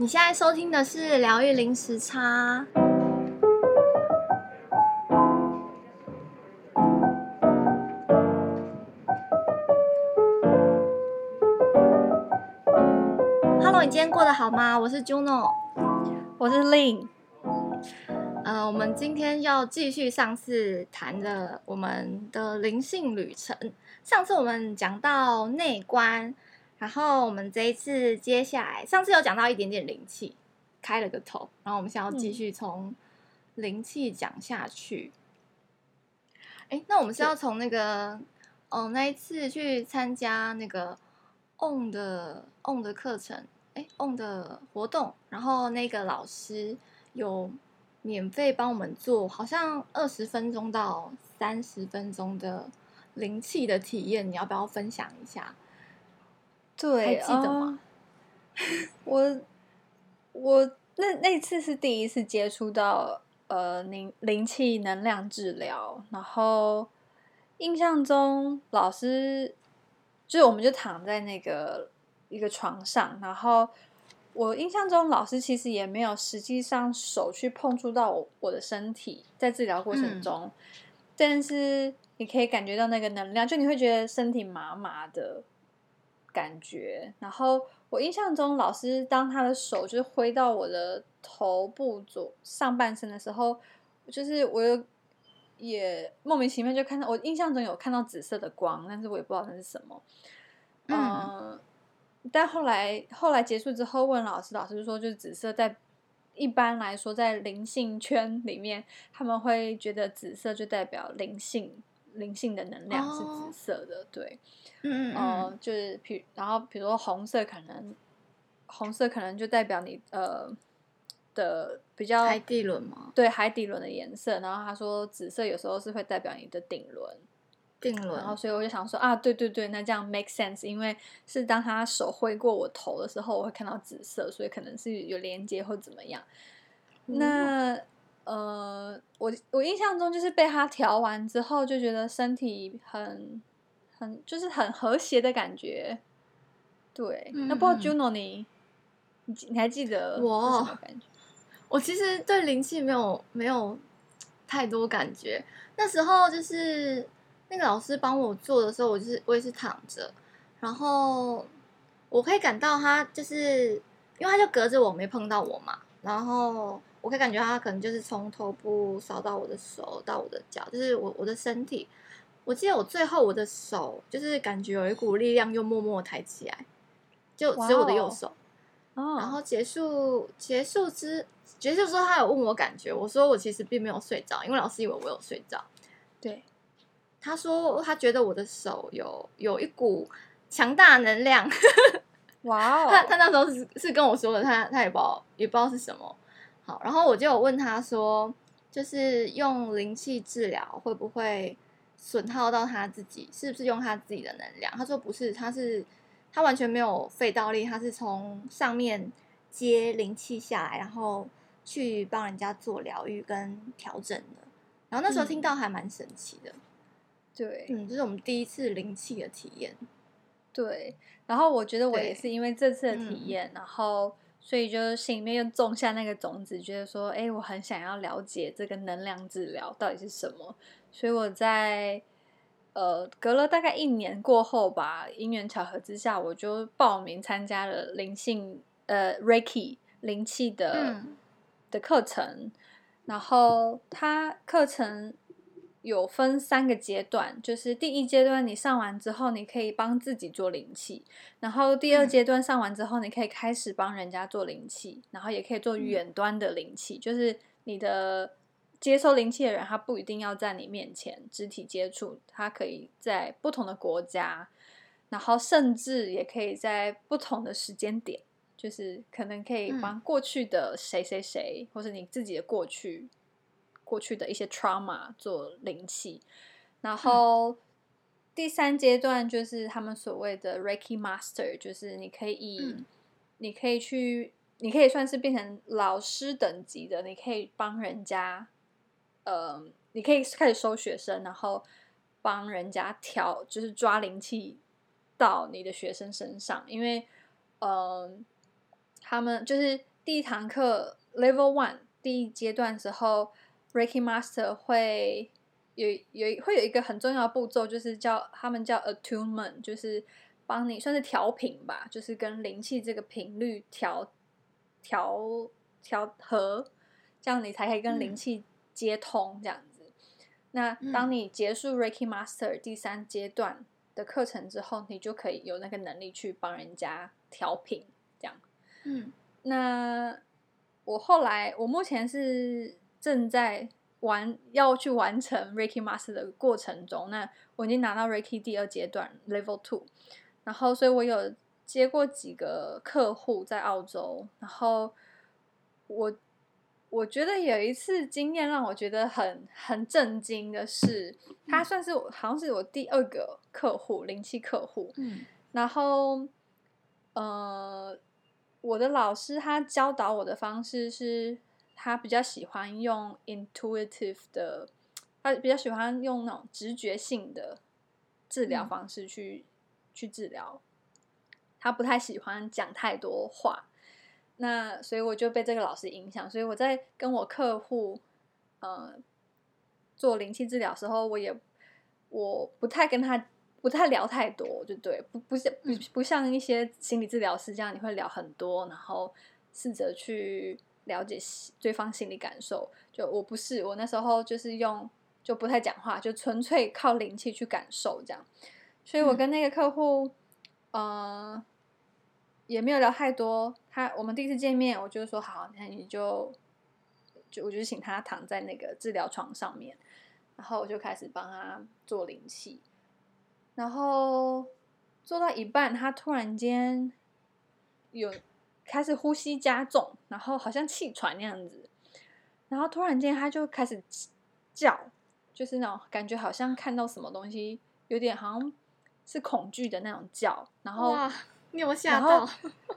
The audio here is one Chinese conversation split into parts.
你现在收听的是疗愈零时差。Hello，你今天过得好吗？我是 Juno，我是 Lin。呃，我们今天要继续上次谈的我们的灵性旅程。上次我们讲到内观。然后我们这一次接下来，上次有讲到一点点灵气，开了个头。然后我们现在要继续从灵气讲下去。哎、嗯，那我们是要从那个，哦，那一次去参加那个 on 的 on 的课程，哎，on 的活动。然后那个老师有免费帮我们做，好像二十分钟到三十分钟的灵气的体验，你要不要分享一下？对，还记得吗？呃、我我那那次是第一次接触到呃灵灵气能量治疗，然后印象中老师就是我们就躺在那个一个床上，然后我印象中老师其实也没有实际上手去碰触到我我的身体，在治疗过程中，嗯、但是你可以感觉到那个能量，就你会觉得身体麻麻的。感觉，然后我印象中，老师当他的手就是挥到我的头部左上半身的时候，就是我又也莫名其妙就看到，我印象中有看到紫色的光，但是我也不知道那是什么。嗯，呃、但后来后来结束之后问老师，老师说就是紫色在一般来说在灵性圈里面，他们会觉得紫色就代表灵性。灵性的能量是紫色的，哦、对，嗯嗯，呃、就是比然后比如说红色可能，红色可能就代表你呃的比较海底轮嘛，对，海底轮的颜色。然后他说紫色有时候是会代表你的顶轮，顶轮。然后所以我就想说啊，对对对，那这样 make sense，因为是当他手挥过我头的时候，我会看到紫色，所以可能是有连接或怎么样。嗯、那。呃，我我印象中就是被他调完之后，就觉得身体很很就是很和谐的感觉。对，嗯、那不知道 Juno 你你你还记得我感觉？我其实对灵气没有没有太多感觉。那时候就是那个老师帮我做的时候，我就是我也是躺着，然后我可以感到他就是因为他就隔着我没碰到我嘛，然后。我可以感觉他可能就是从头部扫到我的手，到我的脚，就是我我的身体。我记得我最后我的手就是感觉有一股力量又默默抬起来，就只有我的右手。Wow. 然后结束结束之结束之后，他有问我感觉，我说我其实并没有睡着，因为老师以为我有睡着。对，他说他觉得我的手有有一股强大能量。哇哦！他他那时候是是跟我说的，他他也不知道也不知道是什么。然后我就有问他说，就是用灵气治疗会不会损耗到他自己？是不是用他自己的能量？他说不是，他是他完全没有费到力，他是从上面接灵气下来，然后去帮人家做疗愈跟调整的。然后那时候听到还蛮神奇的，对，嗯，这是我们第一次灵气的体验。对，然后我觉得我也是因为这次的体验，嗯、然后。所以就心里面又种下那个种子，觉得说，哎，我很想要了解这个能量治疗到底是什么。所以我在呃隔了大概一年过后吧，因缘巧合之下，我就报名参加了灵性呃 Reiki 灵气的、嗯、的课程，然后它课程。有分三个阶段，就是第一阶段你上完之后，你可以帮自己做灵气；然后第二阶段上完之后，你可以开始帮人家做灵气，然后也可以做远端的灵气，就是你的接受灵气的人，他不一定要在你面前肢体接触，他可以在不同的国家，然后甚至也可以在不同的时间点，就是可能可以帮过去的谁谁谁，或是你自己的过去。过去的一些 trauma 做灵气，然后第三阶段就是他们所谓的 Reiki Master，就是你可以，嗯、你可以去，你可以算是变成老师等级的，你可以帮人家，呃，你可以开始收学生，然后帮人家调，就是抓灵气到你的学生身上，因为，嗯、呃，他们就是第一堂课 Level One 第一阶段的时候，Reiki Master 会有有会有一个很重要的步骤，就是叫他们叫 Attunement，就是帮你算是调频吧，就是跟灵气这个频率调调调和，这样你才可以跟灵气接通这样子。嗯、那当你结束 Reiki Master 第三阶段的课程之后，你就可以有那个能力去帮人家调频，这样。嗯，那我后来，我目前是正在完要去完成 Reiki Master 的过程中。那我已经拿到 Reiki 第二阶段 Level Two，然后所以我有接过几个客户在澳洲，然后我我觉得有一次经验让我觉得很很震惊的是，他算是我好像是我第二个客户灵气客户，嗯，然后呃。我的老师他教导我的方式是，他比较喜欢用 intuitive 的，他比较喜欢用那种直觉性的治疗方式去、嗯、去治疗，他不太喜欢讲太多话。那所以我就被这个老师影响，所以我在跟我客户呃做灵气治疗时候，我也我不太跟他。不太聊太多，就对，不不像不不像一些心理治疗师这样，你会聊很多，然后试着去了解对方心理感受。就我不是，我那时候就是用就不太讲话，就纯粹靠灵气去感受这样。所以我跟那个客户，嗯、呃，也没有聊太多。他我们第一次见面，我就说好，那你就就我就请他躺在那个治疗床上面，然后我就开始帮他做灵气。然后做到一半，他突然间有开始呼吸加重，然后好像气喘那样子，然后突然间他就开始叫，就是那种感觉好像看到什么东西，有点好像是恐惧的那种叫。然后，你有吓到？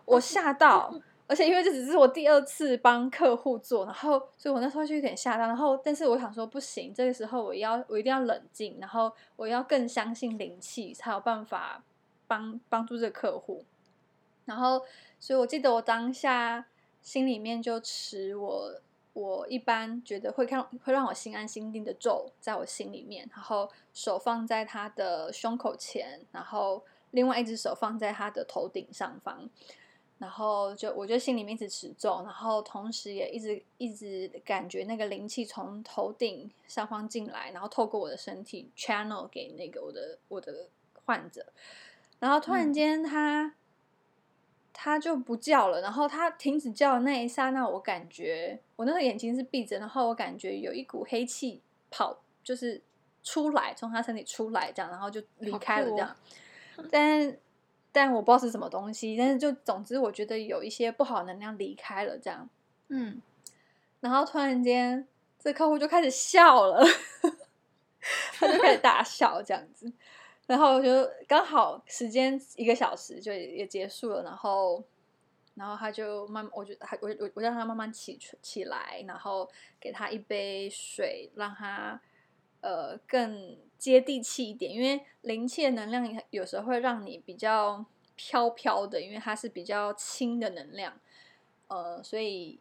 我吓到。而且因为这只是我第二次帮客户做，然后所以我那时候就有点吓到，然后但是我想说不行，这个时候我要我一定要冷静，然后我要更相信灵气，才有办法帮帮助这个客户。然后所以我记得我当下心里面就持我我一般觉得会看会让我心安心定的咒在我心里面，然后手放在他的胸口前，然后另外一只手放在他的头顶上方。然后就我就心里面一直持咒，然后同时也一直一直感觉那个灵气从头顶上方进来，然后透过我的身体 channel 给那个我的我的患者，然后突然间他、嗯、他就不叫了，然后他停止叫的那一刹那，我感觉我那个眼睛是闭着，然后我感觉有一股黑气跑，就是出来从他身体出来这样，然后就离开了这样，哦、但。但我不知道是什么东西，但是就总之，我觉得有一些不好能量离开了，这样，嗯，然后突然间，这客户就开始笑了，他就开始大笑这样子，然后就刚好时间一个小时就也结束了，然后，然后他就慢，我就还我我我让他慢慢起起来，然后给他一杯水，让他呃更。接地气一点，因为灵气的能量有时候会让你比较飘飘的，因为它是比较轻的能量，呃，所以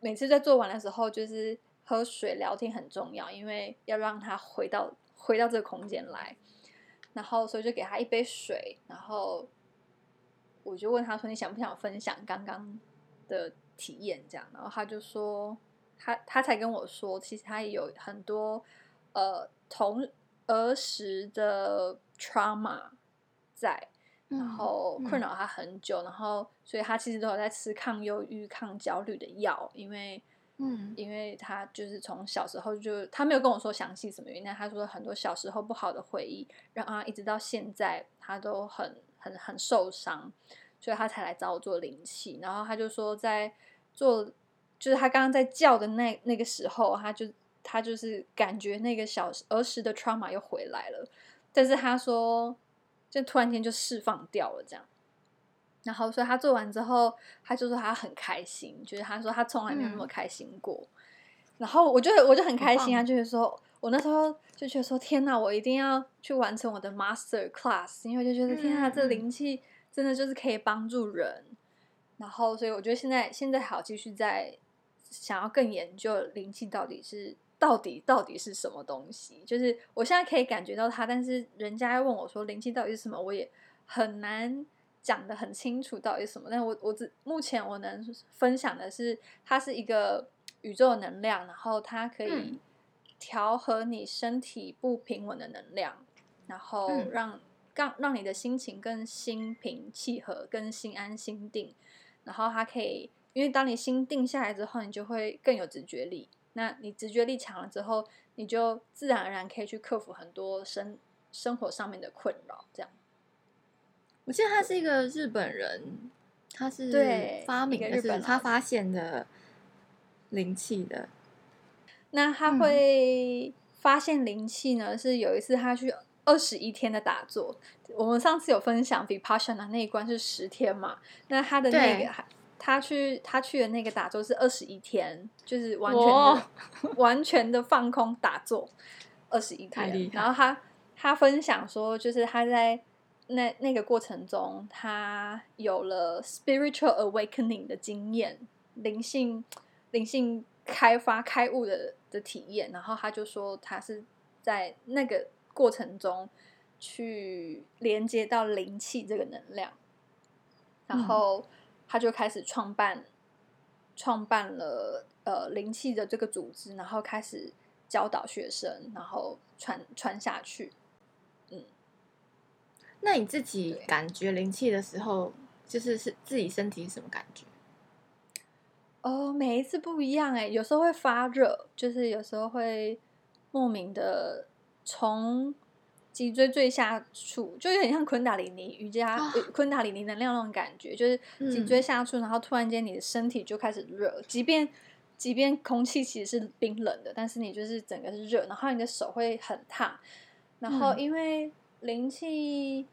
每次在做完的时候，就是喝水、聊天很重要，因为要让他回到回到这个空间来。然后，所以就给他一杯水，然后我就问他说：“你想不想分享刚刚的体验？”这样，然后他就说：“他他才跟我说，其实他也有很多呃同。”儿时的 trauma 在，然后困扰他很久，嗯、然后所以他其实都有在吃抗忧郁、抗焦虑的药，因为，嗯，因为他就是从小时候就他没有跟我说详细什么原因，但他说很多小时候不好的回忆，让他一直到现在他都很很很受伤，所以他才来找我做灵气，然后他就说在做，就是他刚刚在叫的那那个时候，他就。他就是感觉那个小时儿时的 trauma 又回来了，但是他说，就突然间就释放掉了这样。然后所以他做完之后，他就说他很开心，就是他说他从来没有那么开心过。嗯、然后我就我就很开心啊，就是说我那时候就觉得说天哪，我一定要去完成我的 master class，因为就觉得天哪，这灵气真的就是可以帮助人。然后，所以我觉得现在现在好继续在想要更研究灵气到底是到底到底是什么东西。就是我现在可以感觉到它，但是人家问我说灵气到底是什么，我也很难讲的很清楚到底是什么。但我我只目前我能分享的是，它是一个宇宙能量，然后它可以调和你身体不平稳的能量，然后让让让你的心情更心平气和，更心安心定。然后它可以，因为当你心定下来之后，你就会更有直觉力。那你直觉力强了之后，你就自然而然可以去克服很多生生活上面的困扰。这样，我记得他是一个日本人，他是对发明的是他发现的灵气的。那他会发现灵气呢？是有一次他去二十一天的打坐。我们上次有分享，Vipassana 那一关是十天嘛？那他的那个，他去他去的那个打坐是二十一天，就是完全的 完全的放空打坐二十一天。然后他他分享说，就是他在那那个过程中，他有了 spiritual awakening 的经验，灵性灵性开发开悟的的体验。然后他就说，他是在那个过程中。去连接到灵气这个能量，然后他就开始创办，嗯、创办了呃灵气的这个组织，然后开始教导学生，然后传传下去。嗯，那你自己感觉灵气的时候，就是是自己身体是什么感觉？哦，每一次不一样哎，有时候会发热，就是有时候会莫名的从。脊椎最下处就有点像昆达里尼瑜伽、哦、昆达里尼能量那种感觉，就是脊椎下处，嗯、然后突然间你的身体就开始热，即便即便空气其实是冰冷的，但是你就是整个是热，然后你的手会很烫。然后因为灵气，嗯、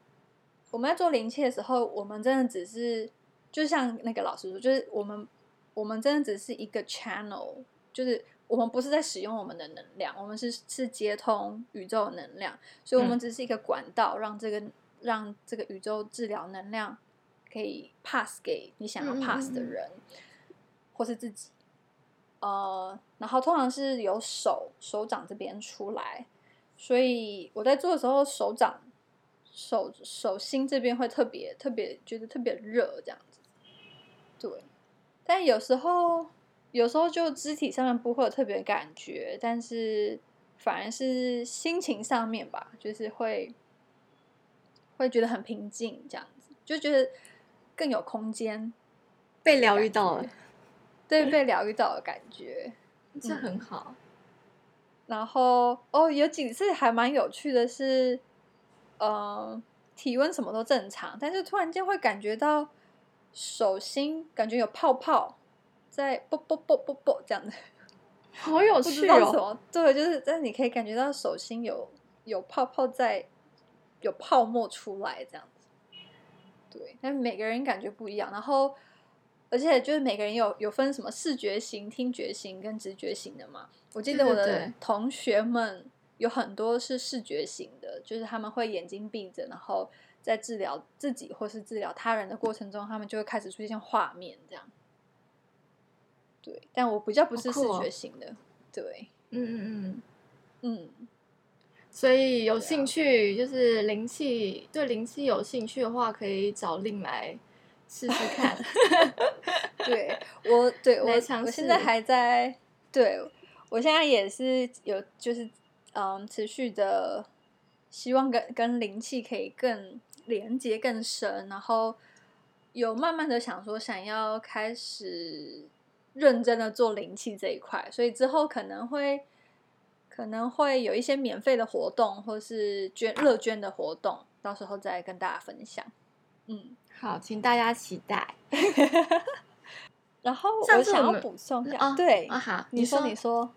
我们在做灵气的时候，我们真的只是就像那个老师说，就是我们我们真的只是一个 channel，就是。我们不是在使用我们的能量，我们是是接通宇宙能量，所以我们只是一个管道，让这个、嗯、让这个宇宙治疗能量可以 pass 给你想要 pass 的人，嗯、或是自己。呃，然后通常是由手手掌这边出来，所以我在做的时候，手掌手手心这边会特别特别觉得特别热，这样子。对，但有时候。有时候就肢体上面不会有特别感觉，但是反而是心情上面吧，就是会会觉得很平静，这样子就觉得更有空间，被疗愈到了，对，被疗愈到的感觉，这很好。嗯、然后哦，有几次还蛮有趣的是，呃，体温什么都正常，但是突然间会感觉到手心感觉有泡泡。在啵啵啵啵啵这样子，好有 趣哦！对，就是但你可以感觉到手心有有泡泡在，有泡沫出来这样子。对，但每个人感觉不一样。然后，而且就是每个人有有分什么视觉型、听觉型跟直觉型的嘛。我记得我的同学们有很多是视觉型的，就是他们会眼睛闭着，然后在治疗自己或是治疗他人的过程中，他们就会开始出现画面这样。对，但我比较不是视觉型的，哦、对，嗯嗯嗯嗯，所以有兴趣就是灵气，对灵气有兴趣的话，可以找令来试试看。对我，对我，我现在还在，对我现在也是有，就是嗯，持续的希望跟跟灵气可以更连接更深，然后有慢慢的想说想要开始。认真的做灵气这一块，所以之后可能会可能会有一些免费的活动，或是捐乐捐的活动，到时候再跟大家分享。嗯，好，请大家期待。然后我想要补充一下，哦、对啊，好，你说你说，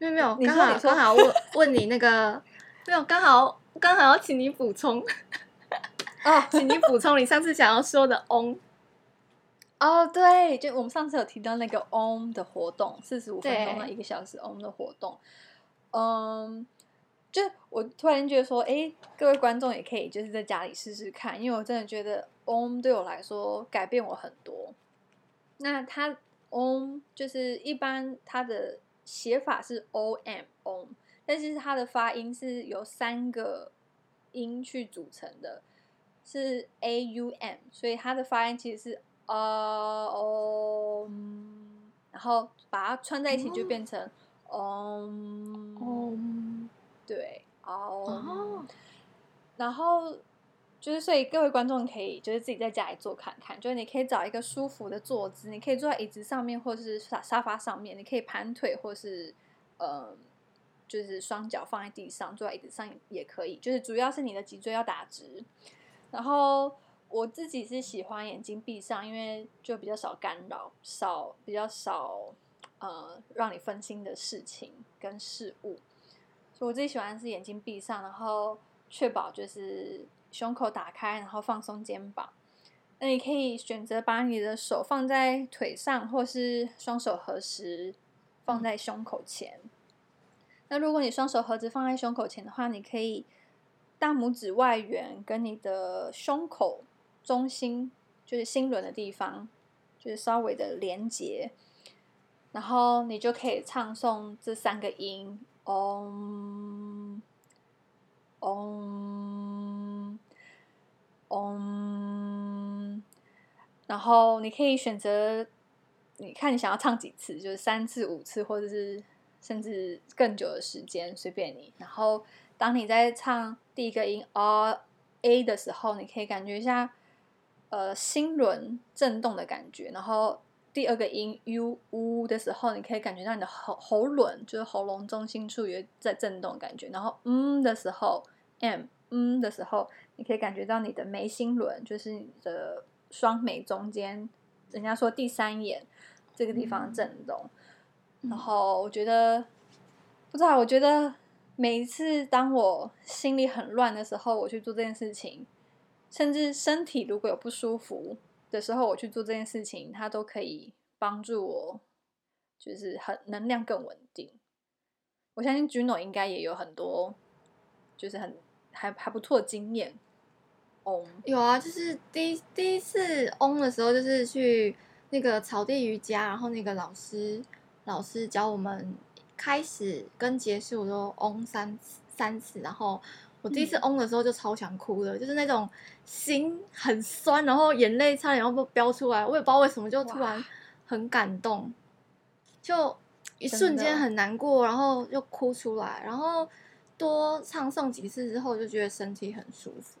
没有没有，刚好刚好问 问你那个，没有刚好刚好要请你补充。哦，请你补充你上次想要说的嗡。哦，oh, 对，就我们上次有提到那个 Om 的活动，四十五分钟到一个小时 Om 的活动，嗯，um, 就我突然觉得说，哎，各位观众也可以就是在家里试试看，因为我真的觉得 Om 对我来说改变我很多。那它 Om 就是一般它的写法是 O M Om，但是它的发音是由三个音去组成的，是 A U M，所以它的发音其实是啊 Om，然后把它串在一起就变成 Om Om，对哦，然后。就是，所以各位观众可以就是自己在家里做看看，就是你可以找一个舒服的坐姿，你可以坐在椅子上面，或是沙沙发上面，你可以盘腿，或是呃，就是双脚放在地上，坐在椅子上也可以。就是主要是你的脊椎要打直。然后我自己是喜欢眼睛闭上，因为就比较少干扰，少比较少呃让你分心的事情跟事物。所以我自己喜欢是眼睛闭上，然后确保就是。胸口打开，然后放松肩膀。那你可以选择把你的手放在腿上，或是双手合十放在胸口前。那如果你双手合十放在胸口前的话，你可以大拇指外缘跟你的胸口中心，就是心轮的地方，就是稍微的连接。然后你就可以唱诵这三个音：嗡，嗡。嗯，然后你可以选择，你看你想要唱几次，就是三次、五次，或者是甚至更久的时间，随便你。然后当你在唱第一个音 R A 的时候，你可以感觉一下呃心轮震动的感觉。然后第二个音 U U 的时候，你可以感觉到你的喉喉轮，就是喉咙中心处有在震动感觉。然后嗯的时候 M 嗯的时候。你可以感觉到你的眉心轮，就是你的双眉中间，人家说第三眼这个地方震动。嗯、然后我觉得，不知道，我觉得每一次当我心里很乱的时候，我去做这件事情，甚至身体如果有不舒服的时候，我去做这件事情，它都可以帮助我，就是很能量更稳定。我相信 Juno 应该也有很多，就是很还还不错的经验。有啊，就是第一第一次嗡的时候，就是去那个草地瑜伽，然后那个老师老师教我们开始跟结束都嗡三三次，然后我第一次嗡的时候就超想哭的，就是那种心很酸，然后眼泪差点要飙出来，我也不知道为什么就突然很感动，就一瞬间很难过，然后又哭出来，然后多唱诵几次之后就觉得身体很舒服。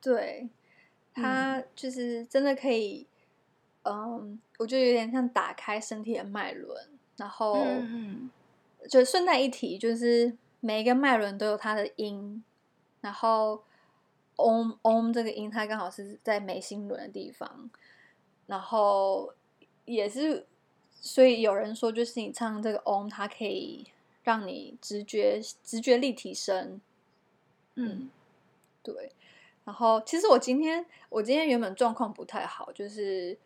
对，它就是真的可以，嗯，嗯，我觉得有点像打开身体的脉轮，然后，嗯，就顺带一提，就是每一个脉轮都有它的音，然后嗡嗡这个音，它刚好是在眉心轮的地方，然后也是，所以有人说，就是你唱这个嗡，它可以让你直觉直觉力提升，嗯，对。然后，其实我今天，我今天原本状况不太好，就是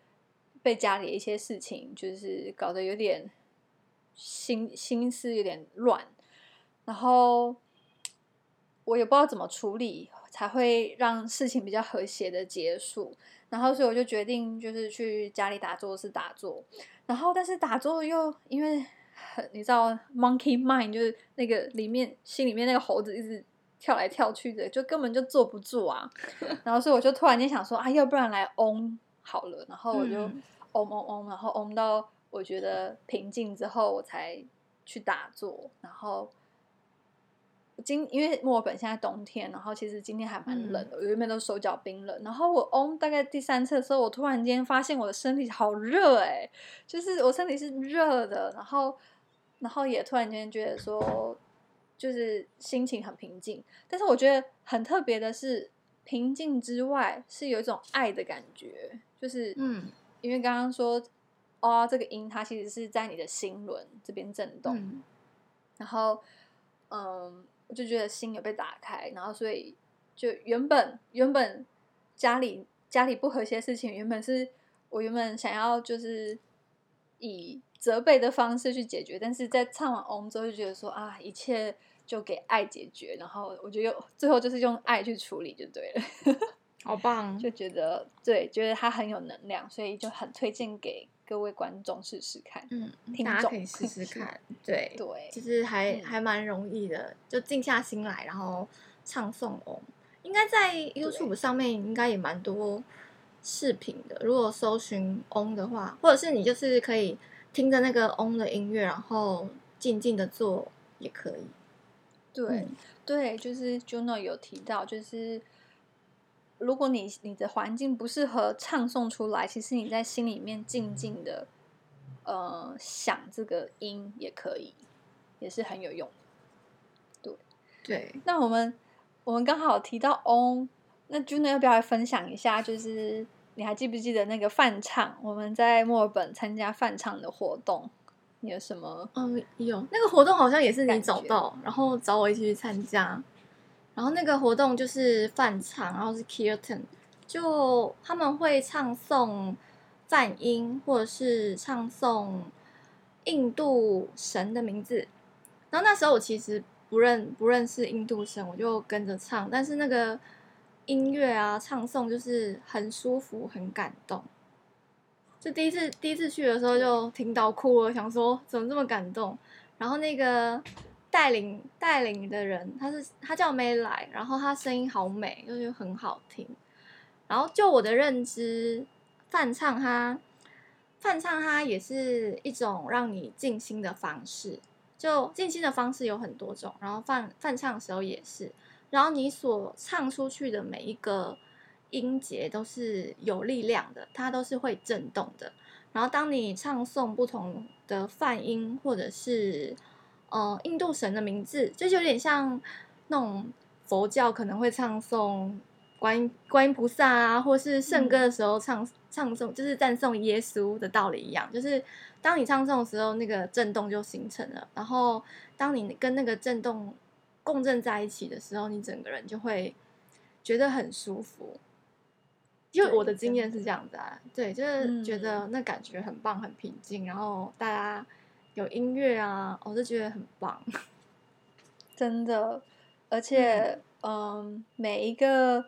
被家里一些事情，就是搞得有点心心思有点乱，然后我也不知道怎么处理才会让事情比较和谐的结束。然后，所以我就决定就是去家里打坐，是打坐。然后，但是打坐又因为很，你知道，monkey mind 就是那个里面心里面那个猴子一直。跳来跳去的，就根本就坐不住啊！然后所以我就突然间想说啊，要不然来嗡好了。然后我就嗡嗡嗡，然后嗡到我觉得平静之后，我才去打坐。然后今因为墨尔本现在冬天，然后其实今天还蛮冷的，我原本都手脚冰冷。然后我嗡大概第三次的时候，我突然间发现我的身体好热哎，就是我身体是热的。然后然后也突然间觉得说。就是心情很平静，但是我觉得很特别的是，平静之外是有一种爱的感觉。就是，嗯，因为刚刚说，哦，这个音它其实是在你的心轮这边震动，嗯、然后，嗯，我就觉得心有被打开，然后所以就原本原本家里家里不和谐的事情，原本是我原本想要就是以责备的方式去解决，但是在唱完嗡之后就觉得说啊，一切。就给爱解决，然后我觉得最后就是用爱去处理就对了。好棒，就觉得对，觉得他很有能量，所以就很推荐给各位观众试试看。嗯，听众大家可以试试看。对对，其实还、嗯、还蛮容易的，就静下心来，然后唱诵嗡。应该在 YouTube 上面应该也蛮多视频的。如果搜寻嗡的话，或者是你就是可以听着那个嗡的音乐，然后静静的做也可以。对、嗯、对，就是 Juno 有提到，就是。如果你你的环境不适合唱诵出来，其实你在心里面静静的，呃，想这个音也可以，也是很有用的。对对，那我们我们刚好提到 on，，那 Juno 要不要来分享一下？就是你还记不记得那个梵唱？我们在墨尔本参加梵唱的活动，你有什么？嗯，有那个活动好像也是你找到，然后找我一起去参加。然后那个活动就是饭唱，然后是 Kirtan，就他们会唱诵梵音，或者是唱诵印度神的名字。然后那时候我其实不认不认识印度神，我就跟着唱。但是那个音乐啊，唱诵就是很舒服，很感动。就第一次第一次去的时候就听到哭了，想说怎么这么感动。然后那个。带领带领的人，他是他叫 May 来，然后他声音好美，就是很好听。然后就我的认知，梵唱它梵唱它也是一种让你静心的方式。就静心的方式有很多种，然后梵梵唱的时候也是。然后你所唱出去的每一个音节都是有力量的，它都是会震动的。然后当你唱诵不同的泛音，或者是呃，印度神的名字，就是有点像那种佛教可能会唱诵观音观音菩萨啊，或是圣歌的时候唱、嗯、唱诵，就是赞颂耶稣的道理一样。就是当你唱诵的时候，那个震动就形成了。然后当你跟那个震动共振在一起的时候，你整个人就会觉得很舒服。因为我的经验是这样子啊，对，就是觉得那感觉很棒，很平静，然后大家。有音乐啊，我就觉得很棒，真的，而且，嗯，嗯，每一个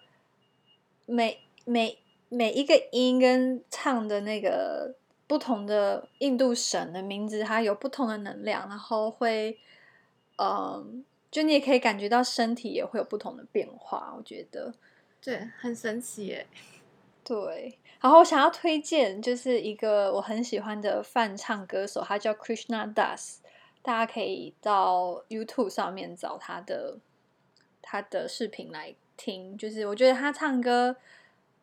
每每每一个音跟唱的那个不同的印度神的名字，它有不同的能量，然后会，嗯，就你也可以感觉到身体也会有不同的变化，我觉得，对，很神奇耶。对，然后我想要推荐就是一个我很喜欢的梵唱歌手，他叫 Krishna Das，大家可以到 YouTube 上面找他的他的视频来听。就是我觉得他唱歌，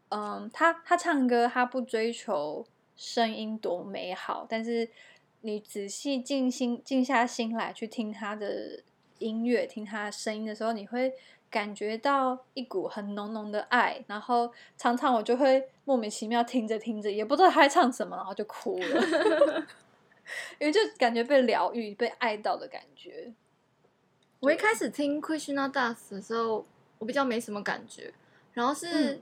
嗯，他他唱歌他不追求声音多美好，但是你仔细静心静下心来去听他的音乐，听他的声音的时候，你会。感觉到一股很浓浓的爱，然后常常我就会莫名其妙听着听着，也不知道他在唱什么，然后就哭了，因为就感觉被疗愈、被爱到的感觉。我一开始听 Krishna Das 的时候，我比较没什么感觉，然后是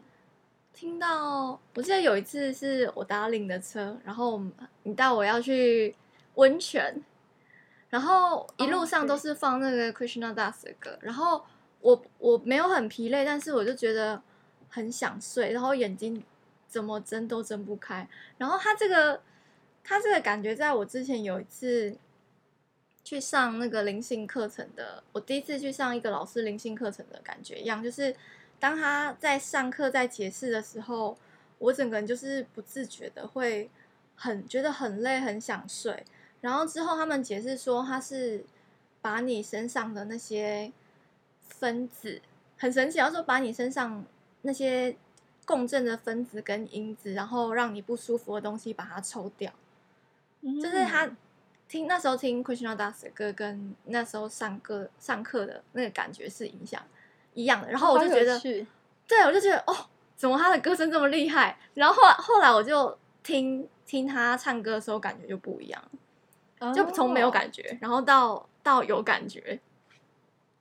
听到，嗯、我记得有一次是我搭领的车，然后你带我要去温泉，然后一路上都是放那个 Krishna Das 的歌，然后。我我没有很疲累，但是我就觉得很想睡，然后眼睛怎么睁都睁不开。然后他这个他这个感觉，在我之前有一次去上那个灵性课程的，我第一次去上一个老师灵性课程的感觉一样，就是当他在上课在解释的时候，我整个人就是不自觉的会很觉得很累，很想睡。然后之后他们解释说，他是把你身上的那些。分子很神奇，要说把你身上那些共振的分子跟因子，然后让你不舒服的东西把它抽掉。嗯、就是他听那时候听 Krishna Das 的歌，跟那时候上课上课的那个感觉是影响一样的。然后我就觉得，对，我就觉得哦，怎么他的歌声这么厉害？然后后来后来我就听听他唱歌的时候，感觉就不一样，哦、就从没有感觉，然后到到有感觉。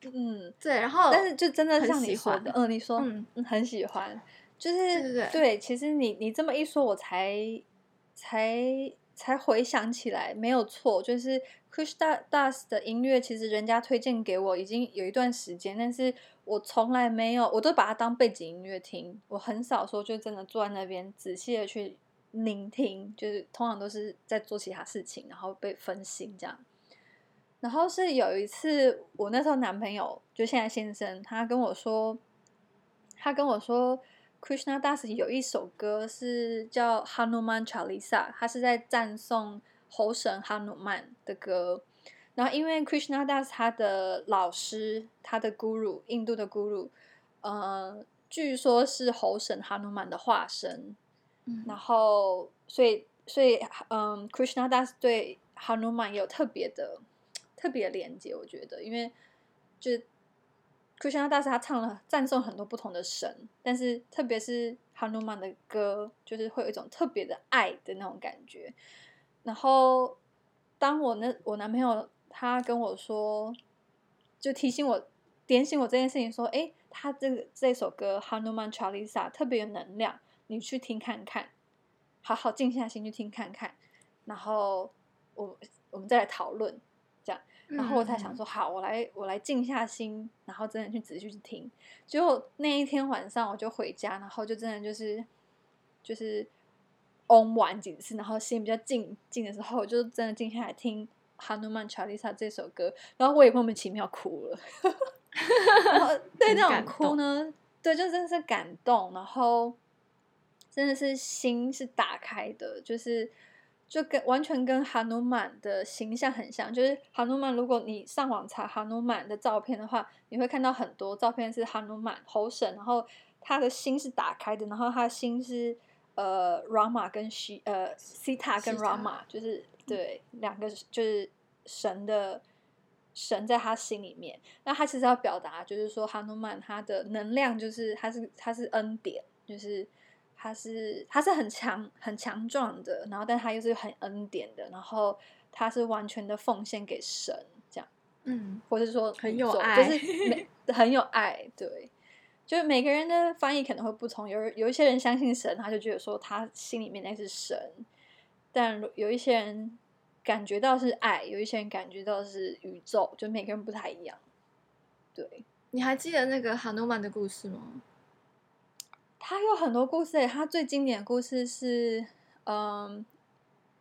嗯，对，然后但是就真的像你说的，嗯，你说，嗯，很喜欢，就是对，对，对，对，其实你你这么一说，我才才才回想起来，没有错，就是 Krishna Das 的音乐，其实人家推荐给我已经有一段时间，但是我从来没有，我都把它当背景音乐听，我很少说就真的坐在那边仔细的去聆听，就是通常都是在做其他事情，然后被分心这样。然后是有一次，我那时候男朋友就现在先生，他跟我说，他跟我说。Krishna Das 有一首歌是叫《Hanuman Chalisa》，他是在赞颂猴神哈努曼的歌。然后因为 Krishna Das 他的老师，他的 Guru，印度的 Guru，呃，据说是猴神哈努曼的化身。嗯、然后，所以，所以，嗯，Krishna Das 对哈努曼有特别的、特别连接，我觉得，因为就。Krishna Das 他唱了赞颂很多不同的神，但是特别是哈努曼的歌，就是会有一种特别的爱的那种感觉。然后，当我那我男朋友他跟我说，就提醒我点醒我这件事情，说：“哎，他这个这首歌《Hanuman Chalisa》特别有能量，你去听看看，好好静下心去听看看。”然后我我们再来讨论。然后我才想说，好，我来，我来静下心，然后真的去仔细去听。结果那一天晚上，我就回家，然后就真的就是，就是嗡完几次，然后心比较静静的时候，我就真的静下来听《哈努曼查丽萨》这首歌，然后我也莫名其妙哭了。然后 对那种哭呢，对，就真的是感动，然后真的是心是打开的，就是。就跟完全跟哈努曼的形象很像，就是哈努曼。如果你上网查哈努曼的照片的话，你会看到很多照片是哈努曼猴神，然后他的心是打开的，然后他的心是呃 Rama 跟西呃 Sita 跟 Rama，就是对两个就是神的神在他心里面。那他其实要表达就是说哈努曼他的能量就是他是他是恩典，就是。他是他是很强很强壮的，然后但他又是很恩典的，然后他是完全的奉献给神这样，嗯，或者说很有爱，就是很有爱，对，就是每个人的翻译可能会不同，有有一些人相信神，他就觉得说他心里面那是神，但有一些人感觉到是爱，有一些人感觉到是宇宙，就每个人不太一样，对。你还记得那个哈努曼的故事吗？他有很多故事，他最经典的故事是，嗯，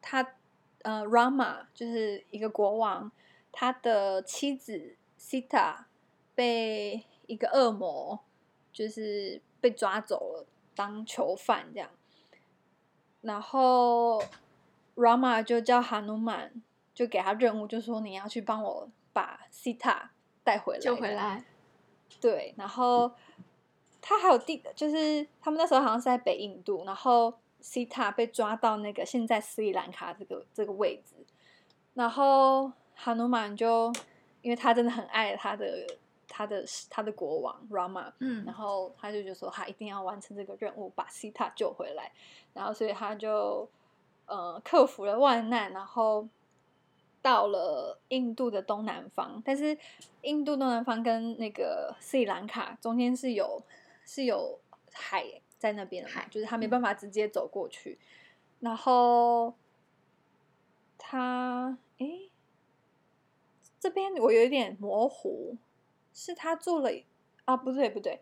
他呃，Rama 就是一个国王，他的妻子 Sita 被一个恶魔就是被抓走了当囚犯这样，然后 Rama 就叫哈努曼，就给他任务，就说你要去帮我把 Sita 带回来，救回来，对，然后。他还有第，就是他们那时候好像是在北印度，然后西塔被抓到那个现在斯里兰卡这个这个位置，然后哈努曼就因为他真的很爱他的他的他的国王 Rama，嗯，然后他就就说他一定要完成这个任务，把西塔救回来，然后所以他就呃克服了万难，然后到了印度的东南方，但是印度东南方跟那个斯里兰卡中间是有。是有海在那边的，海就是他没办法直接走过去。嗯、然后他，诶，这边我有一点模糊，是他做了啊？不对不对，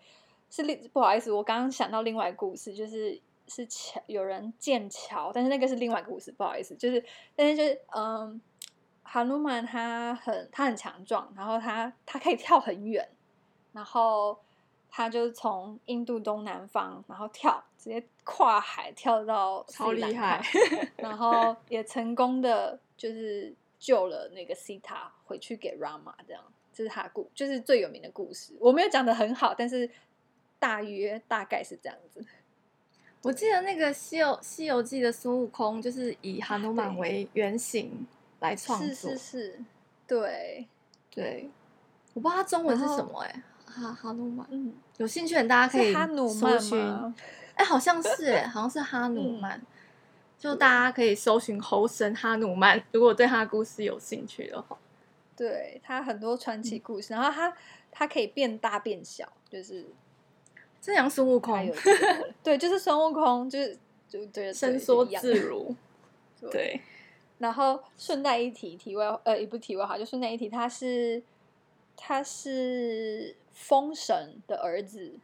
是另不好意思，我刚刚想到另外一个故事，就是是桥有人建桥，但是那个是另外一个故事，不好意思，就是但是就是嗯，哈努曼他很他很强壮，然后他他可以跳很远，然后。他就是从印度东南方，然后跳，直接跨海跳到超厉害，然后也成功的就是救了那个西塔回去给 Rama，这样，这是他故，就是最有名的故事。我没有讲的很好，但是大约大概是这样子。我记得那个西《西游西游记》的孙悟空就是以哈努曼为原型来创作，是是是，对对，我不知道他中文是什么哎、欸。哈哈努曼，嗯，有兴趣的大家可以搜寻，哎、欸，好像是哎，好像是哈努曼，嗯、就大家可以搜寻猴神哈努曼，如果对他的故事有兴趣的话，对他很多传奇故事，嗯、然后他他可以变大变小，就是这样孙悟空，对，就是孙悟空，就是就对，伸缩自如，对，然后顺带一提，题外呃也不题外话，就顺带一提，他是他是风神的儿子，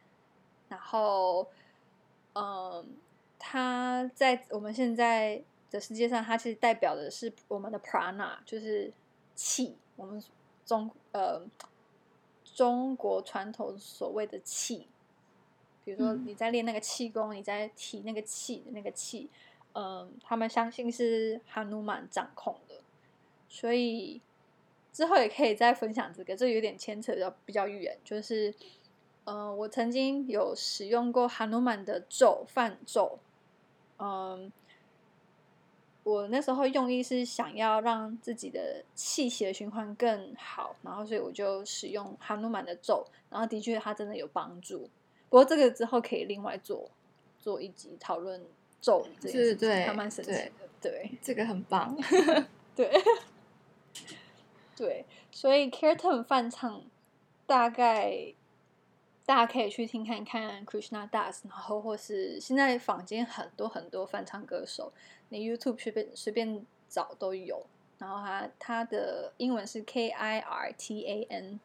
然后嗯，他在我们现在的世界上，他其实代表的是我们的 prana，就是气，我们中呃中国传统所谓的气，比如说你在练那个气功，你在提那个气的那个气。嗯，他们相信是哈努曼掌控的，所以之后也可以再分享这个。这有点牵扯到比较远，就是，嗯，我曾经有使用过哈努曼的咒梵咒，嗯，我那时候用意是想要让自己的气血循环更好，然后所以我就使用哈努曼的咒，然后的确它真的有帮助。不过这个之后可以另外做做一集讨论。咒语，是，对，还蛮神奇的，对，对，这个很棒，对，对，所以 Kirtan 翻唱大概大家可以去听看看 Krishna Das，然后或是现在坊间很多很多翻唱歌手，你 YouTube 随便随便找都有，然后他他的英文是 K I R T A N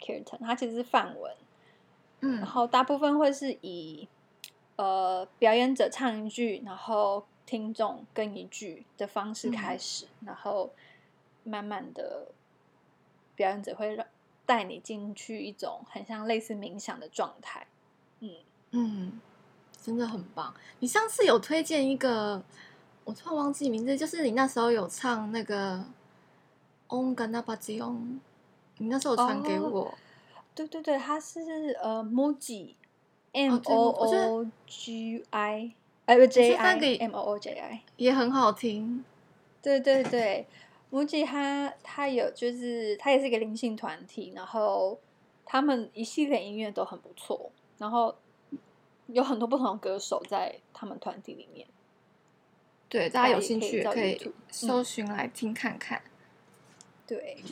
Kirtan，它其实是梵文，嗯，然后大部分会是以。呃，表演者唱一句，然后听众跟一句的方式开始，嗯、然后慢慢的，表演者会让带你进去一种很像类似冥想的状态。嗯嗯，真的很棒。你上次有推荐一个，我突然忘记名字，就是你那时候有唱那个 Om Gana p a t i o n 你那时候传给我。哦、对对对，他是呃 Mooji。M O O G I，哎不 J I，M O O J I 也很好听。对对对，Mooji 他他有就是他也是一个灵性团体，然后他们一系列音乐都很不错，然后有很多不同的歌手在他们团体里面。对，大家有兴趣可以搜寻来听看看。嗯、对，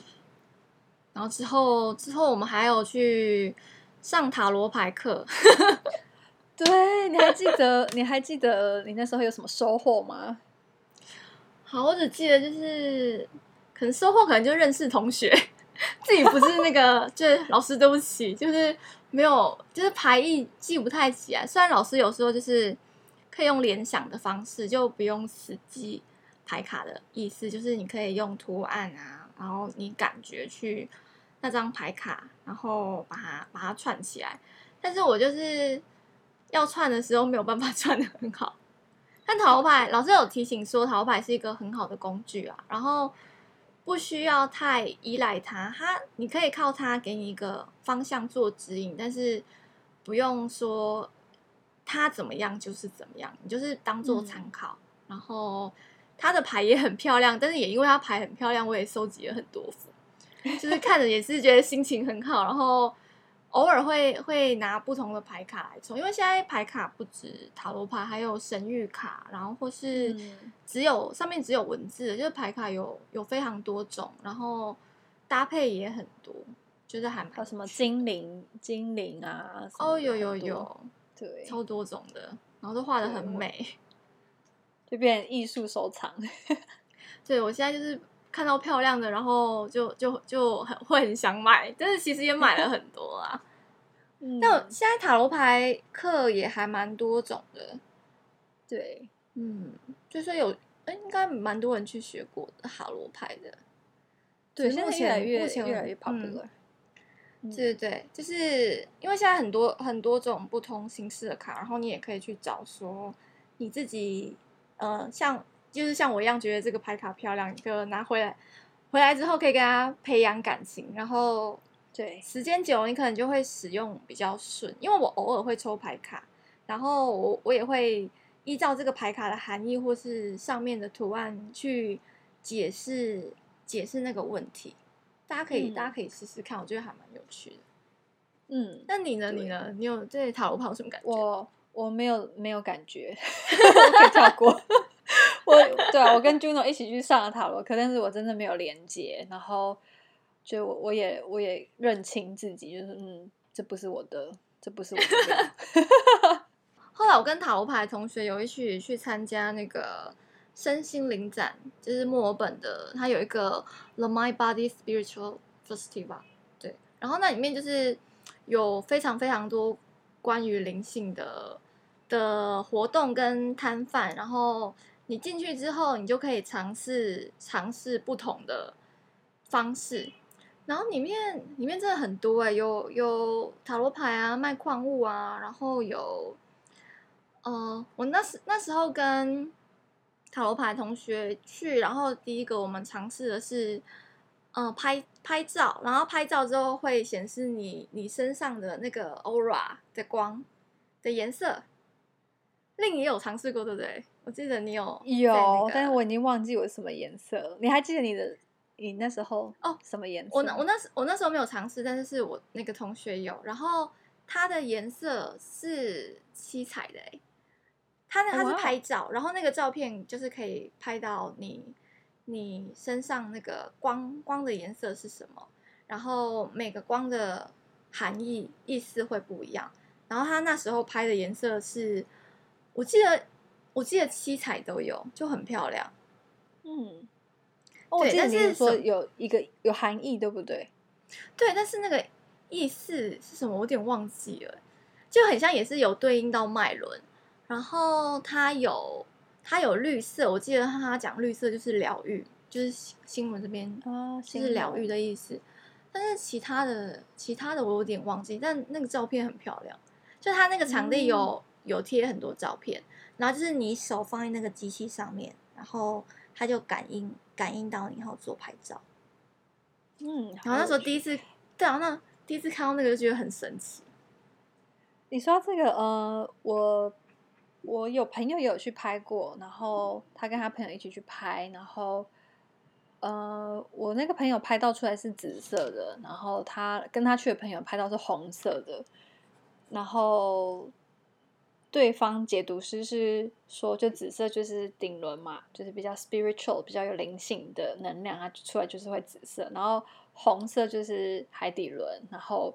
然后之后之后我们还有去。上塔罗牌课，对，你还记得？你还记得你那时候有什么收获吗？好，我只记得就是，可能收获可能就认识同学，自己不是那个，就是老师对不起，就是没有，就是牌意记不太起来。虽然老师有时候就是可以用联想的方式，就不用死记牌卡的意思，就是你可以用图案啊，然后你感觉去。那张牌卡，然后把它把它串起来，但是我就是要串的时候没有办法 串的很好。但塔罗牌老师有提醒说，塔罗牌是一个很好的工具啊，然后不需要太依赖它，它你可以靠它给你一个方向做指引，但是不用说它怎么样就是怎么样，你就是当做参考。嗯、然后它的牌也很漂亮，但是也因为它牌很漂亮，我也收集了很多副。就是看着也是觉得心情很好，然后偶尔会会拿不同的牌卡来抽，因为现在牌卡不止塔罗牌，还有神谕卡，然后或是只有上面只有文字的，就是牌卡有有非常多种，然后搭配也很多，就是还有什么精灵精灵啊，哦有有有，对，超多种的，然后都画的很美，就变成艺术收藏。对，我现在就是。看到漂亮的，然后就就就很会很想买，但是其实也买了很多啊。那、嗯、现在塔罗牌课也还蛮多种的，对，嗯，就是有，哎，应该蛮多人去学过的塔罗牌的。对，现在越来越越来越 popular。对对对，就是因为现在很多很多种不同形式的卡，然后你也可以去找说你自己，呃，像。就是像我一样觉得这个牌卡漂亮，你就拿回来，回来之后可以跟他培养感情，然后对时间久了，你可能就会使用比较顺。因为我偶尔会抽牌卡，然后我我也会依照这个牌卡的含义或是上面的图案去解释解释那个问题。大家可以、嗯、大家可以试试看，我觉得还蛮有趣的。嗯，那你呢？你呢？你有对塔罗牌有什么感觉？我我没有没有感觉，跳过。我对啊，我跟 Juno 一起去上了塔罗课，但是我真的没有连接，然后就我我也我也认清自己，就是嗯，这不是我的，这不是我的。后来我跟塔罗牌同学有一起去参加那个身心灵展，就是墨尔本的，它有一个 The My Body Spiritual Festival，对，然后那里面就是有非常非常多关于灵性的的活动跟摊贩，然后你进去之后，你就可以尝试尝试不同的方式。然后里面里面真的很多哎，有有塔罗牌啊，卖矿物啊，然后有，呃，我那时那时候跟塔罗牌同学去，然后第一个我们尝试的是，呃，拍拍照，然后拍照之后会显示你你身上的那个 aura 的光的颜色。令也有尝试过，对不对？我记得你有有，但是我已经忘记我什么颜色了。你还记得你的？你那时候哦，什么颜色？我那我那时我那时候没有尝试，但是是我那个同学有，然后它的颜色是七彩的诶，它那它是拍照，oh, wow. 然后那个照片就是可以拍到你你身上那个光光的颜色是什么，然后每个光的含义意思会不一样，然后他那时候拍的颜色是，我记得我记得七彩都有，就很漂亮，嗯。哦、对，但是说有一个有含义，对不对？对，但是那个意思是什么？我有点忘记了，就很像也是有对应到脉轮，然后它有它有绿色，我记得他讲绿色就是疗愈，就是新闻这边啊，就是疗愈的意思。但是其他的其他的我有点忘记，但那个照片很漂亮，就它那个场地有、嗯、有贴很多照片，然后就是你手放在那个机器上面，然后它就感应。感应到你，然后做拍照。嗯，然后那时候第一次，对啊，那第一次看到那个就觉得很神奇。你说这个，呃，我我有朋友也有去拍过，然后他跟他朋友一起去拍，然后呃，我那个朋友拍到出来是紫色的，然后他跟他去的朋友拍到是红色的，然后。对方解读师是说，就紫色就是顶轮嘛，就是比较 spiritual、比较有灵性的能量，它出来就是会紫色。然后红色就是海底轮。然后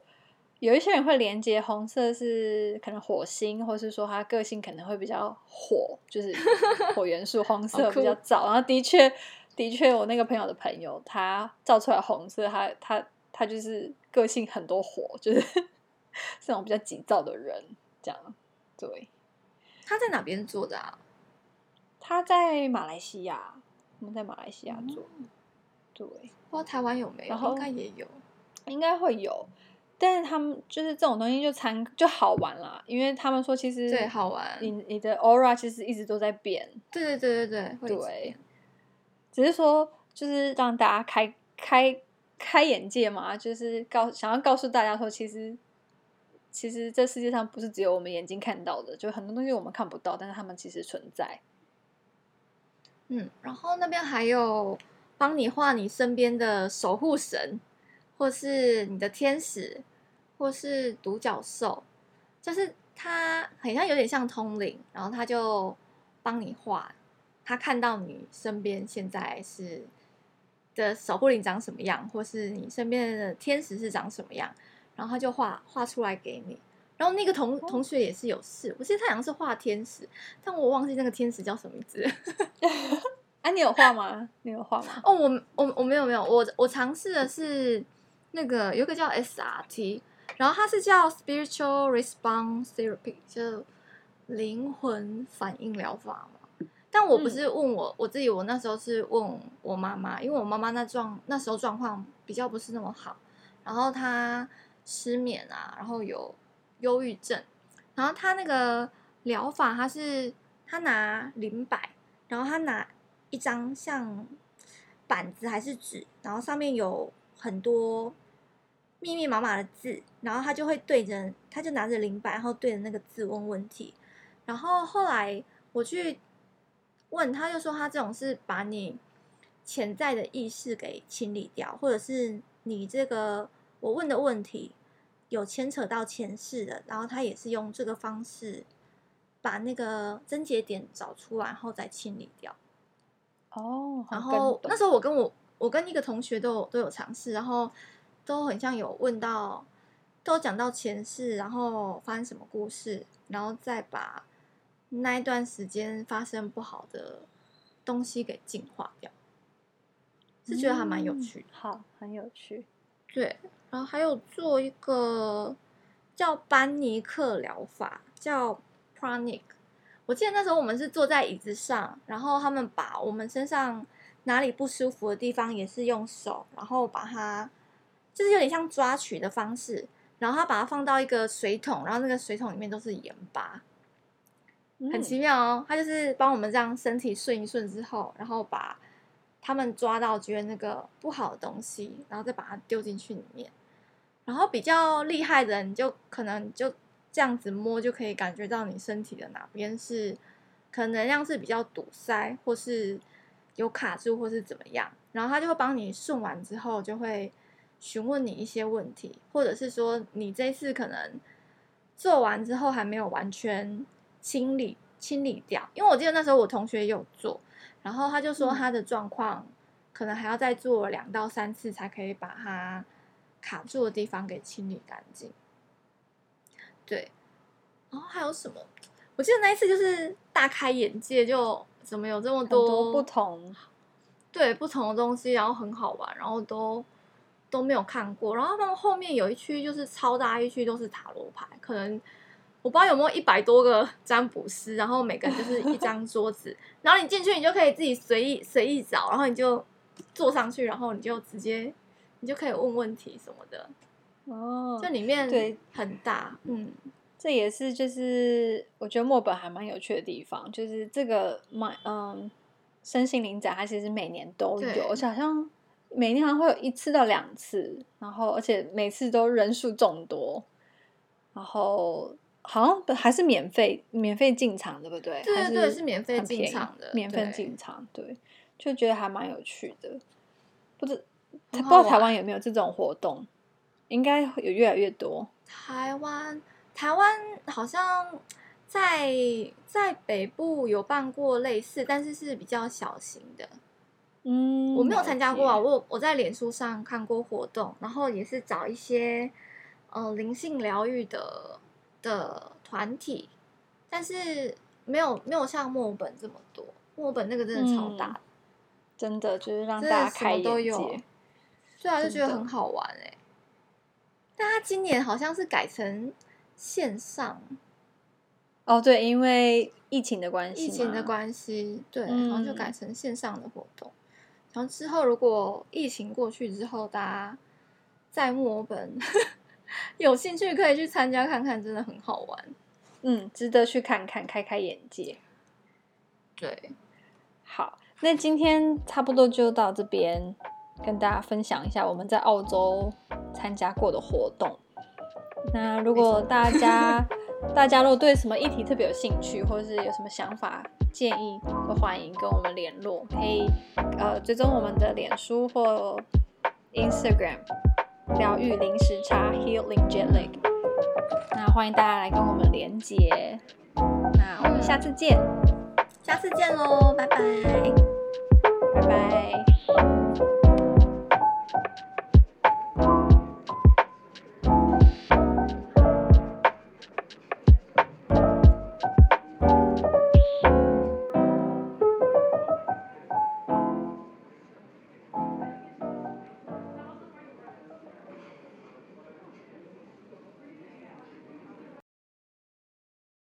有一些人会连接红色是可能火星，或是说他个性可能会比较火，就是 火元素，红色比较燥。然后的确，的确，我那个朋友的朋友，他照出来红色，他他他就是个性很多火，就是 这种比较急躁的人，这样。对，他在哪边做的啊？他在马来西亚，我们在马来西亚做。嗯、对，不知道台湾有没有？应该也有，应该会有。但是他们就是这种东西就参就好玩啦，因为他们说其实对好玩，你你的 aura 其实一直都在变。对对对对对，对。只是说就是让大家开开开眼界嘛，就是告想要告诉大家说其实。其实这世界上不是只有我们眼睛看到的，就很多东西我们看不到，但是他们其实存在。嗯，然后那边还有帮你画你身边的守护神，或是你的天使，或是独角兽，就是他很像有点像通灵，然后他就帮你画，他看到你身边现在是的守护灵长什么样，或是你身边的天使是长什么样。然后他就画画出来给你，然后那个同同学也是有事，我记得他好像是画天使，但我忘记那个天使叫什么名字。哎、啊，你有画吗？你有画吗？哦，我我我没有没有，我我尝试的是那个有个叫 SRT，然后它是叫 Spiritual Response Therapy，就灵魂反应疗法嘛。但我不是问我我自己，我那时候是问我妈妈，因为我妈妈那状那时候状况比较不是那么好，然后她。失眠啊，然后有忧郁症，然后他那个疗法，他是他拿灵摆，然后他拿一张像板子还是纸，然后上面有很多密密麻麻的字，然后他就会对着，他就拿着灵摆，然后对着那个字问问题，然后后来我去问他，就说他这种是把你潜在的意识给清理掉，或者是你这个。我问的问题有牵扯到前世的，然后他也是用这个方式把那个症结点找出来，然后再清理掉。哦，然后那时候我跟我我跟一个同学都有都有尝试，然后都很像有问到，都讲到前世，然后发生什么故事，然后再把那一段时间发生不好的东西给净化掉，是觉得还蛮有趣的。嗯，好，很有趣。对，然后还有做一个叫班尼克疗法，叫 Pranic。我记得那时候我们是坐在椅子上，然后他们把我们身上哪里不舒服的地方，也是用手，然后把它就是有点像抓取的方式，然后他把它放到一个水桶，然后那个水桶里面都是盐巴，很奇妙哦。他就是帮我们这样身体顺一顺之后，然后把他们抓到觉得那个不好的东西，然后再把它丢进去里面。然后比较厉害的人就可能就。这样子摸就可以感觉到你身体的哪边是可能能量是比较堵塞，或是有卡住，或是怎么样。然后他就会帮你顺完之后，就会询问你一些问题，或者是说你这次可能做完之后还没有完全清理清理掉。因为我记得那时候我同学也有做，然后他就说他的状况可能还要再做两到三次才可以把它卡住的地方给清理干净。对，然后还有什么？我记得那一次就是大开眼界，就怎么有这么多，多不同，对不同的东西，然后很好玩，然后都都没有看过。然后他们后面有一区就是超大一区，都是塔罗牌，可能我不知道有没有一百多个占卜师，然后每个人就是一张 桌子，然后你进去，你就可以自己随意随意找，然后你就坐上去，然后你就直接你就可以问问题什么的。哦，这里面对很大，嗯，这也是就是我觉得墨本还蛮有趣的地方，就是这个买嗯身心灵展，它其实每年都有，而且好像每年好像会有一次到两次，然后而且每次都人数众多，然后好像还是免费免费进场，对不对？对对对，是免费进场的，免费进场，对，就觉得还蛮有趣的，不知不知道台湾有没有这种活动。应该有越来越多。台湾，台湾好像在在北部有办过类似，但是是比较小型的。嗯，我没有参加过啊。我我在脸书上看过活动，然后也是找一些呃灵性疗愈的的团体，但是没有没有像墨尔本这么多。墨尔本那个真的超大，嗯，真的就是让大家开眼界。都有，对啊，就觉得很好玩哎，欸。但他今年好像是改成线上，哦，对，因为疫情的关系，疫情的关系，对，然后就改成线上的活动。嗯、然后之后如果疫情过去之后，大家在墨尔本有兴趣可以去参加看看，真的很好玩，嗯，值得去看看，开开眼界。对，好，那今天差不多就到这边。跟大家分享一下我们在澳洲参加过的活动。那如果大家大家如果对什么议题特别有兴趣，或者是有什么想法建议，都欢迎跟我们联络。可以呃追踪我们的脸书或 Instagram，疗愈零时差 Healing Jet Lag。那欢迎大家来跟我们连接。那我们下次见，下次见喽，拜拜，拜拜。